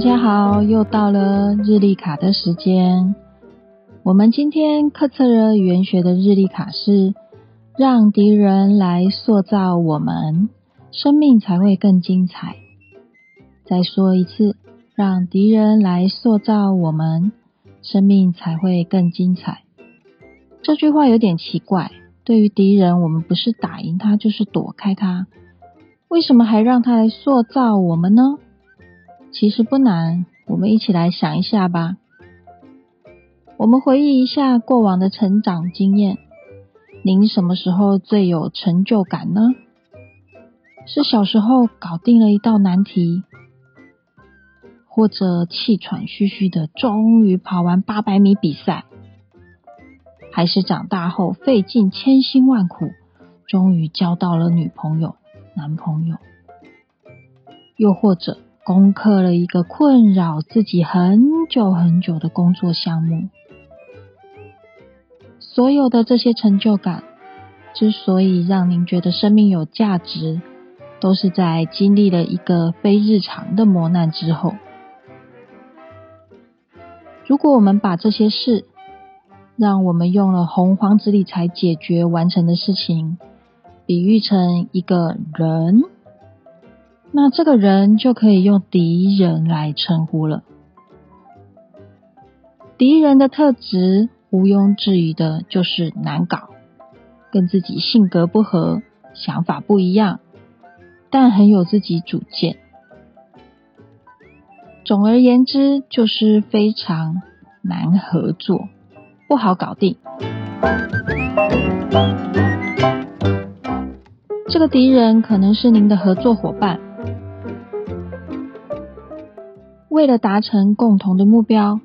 大家好，又到了日历卡的时间。我们今天克测尔语言学的日历卡是让敌人来塑造我们，生命才会更精彩。再说一次，让敌人来塑造我们，生命才会更精彩。这句话有点奇怪。对于敌人，我们不是打赢他，就是躲开他。为什么还让他来塑造我们呢？其实不难，我们一起来想一下吧。我们回忆一下过往的成长经验，您什么时候最有成就感呢？是小时候搞定了一道难题，或者气喘吁吁的终于跑完八百米比赛，还是长大后费尽千辛万苦，终于交到了女朋友、男朋友，又或者攻克了一个困扰自己很久很久的工作项目。所有的这些成就感，之所以让您觉得生命有价值，都是在经历了一个非日常的磨难之后。如果我们把这些事，让我们用了洪荒之力才解决完成的事情，比喻成一个人，那这个人就可以用敌人来称呼了。敌人的特质。毋庸置疑的就是难搞，跟自己性格不合，想法不一样，但很有自己主见。总而言之，就是非常难合作，不好搞定。这个敌人可能是您的合作伙伴，为了达成共同的目标。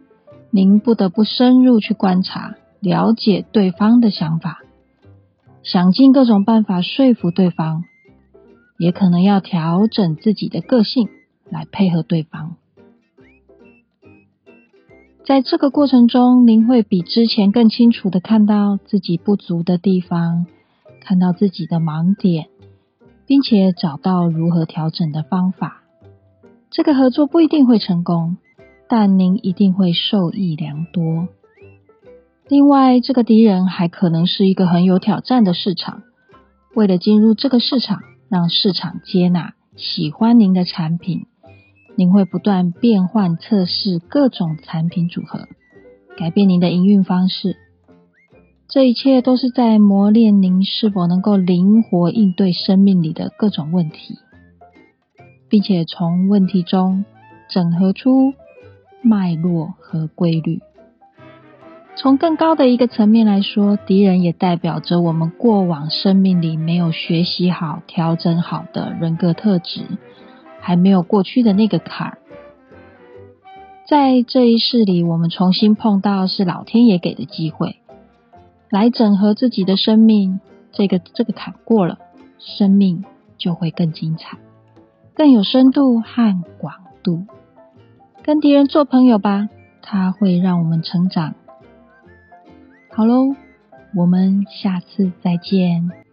您不得不深入去观察、了解对方的想法，想尽各种办法说服对方，也可能要调整自己的个性来配合对方。在这个过程中，您会比之前更清楚的看到自己不足的地方，看到自己的盲点，并且找到如何调整的方法。这个合作不一定会成功。但您一定会受益良多。另外，这个敌人还可能是一个很有挑战的市场。为了进入这个市场，让市场接纳、喜欢您的产品，您会不断变换、测试各种产品组合，改变您的营运方式。这一切都是在磨练您是否能够灵活应对生命里的各种问题，并且从问题中整合出。脉络和规律。从更高的一个层面来说，敌人也代表着我们过往生命里没有学习好、调整好的人格特质，还没有过去的那个坎儿。在这一世里，我们重新碰到是老天爷给的机会，来整合自己的生命。这个这个坎过了，生命就会更精彩，更有深度和广度。跟敌人做朋友吧，他会让我们成长。好喽，我们下次再见。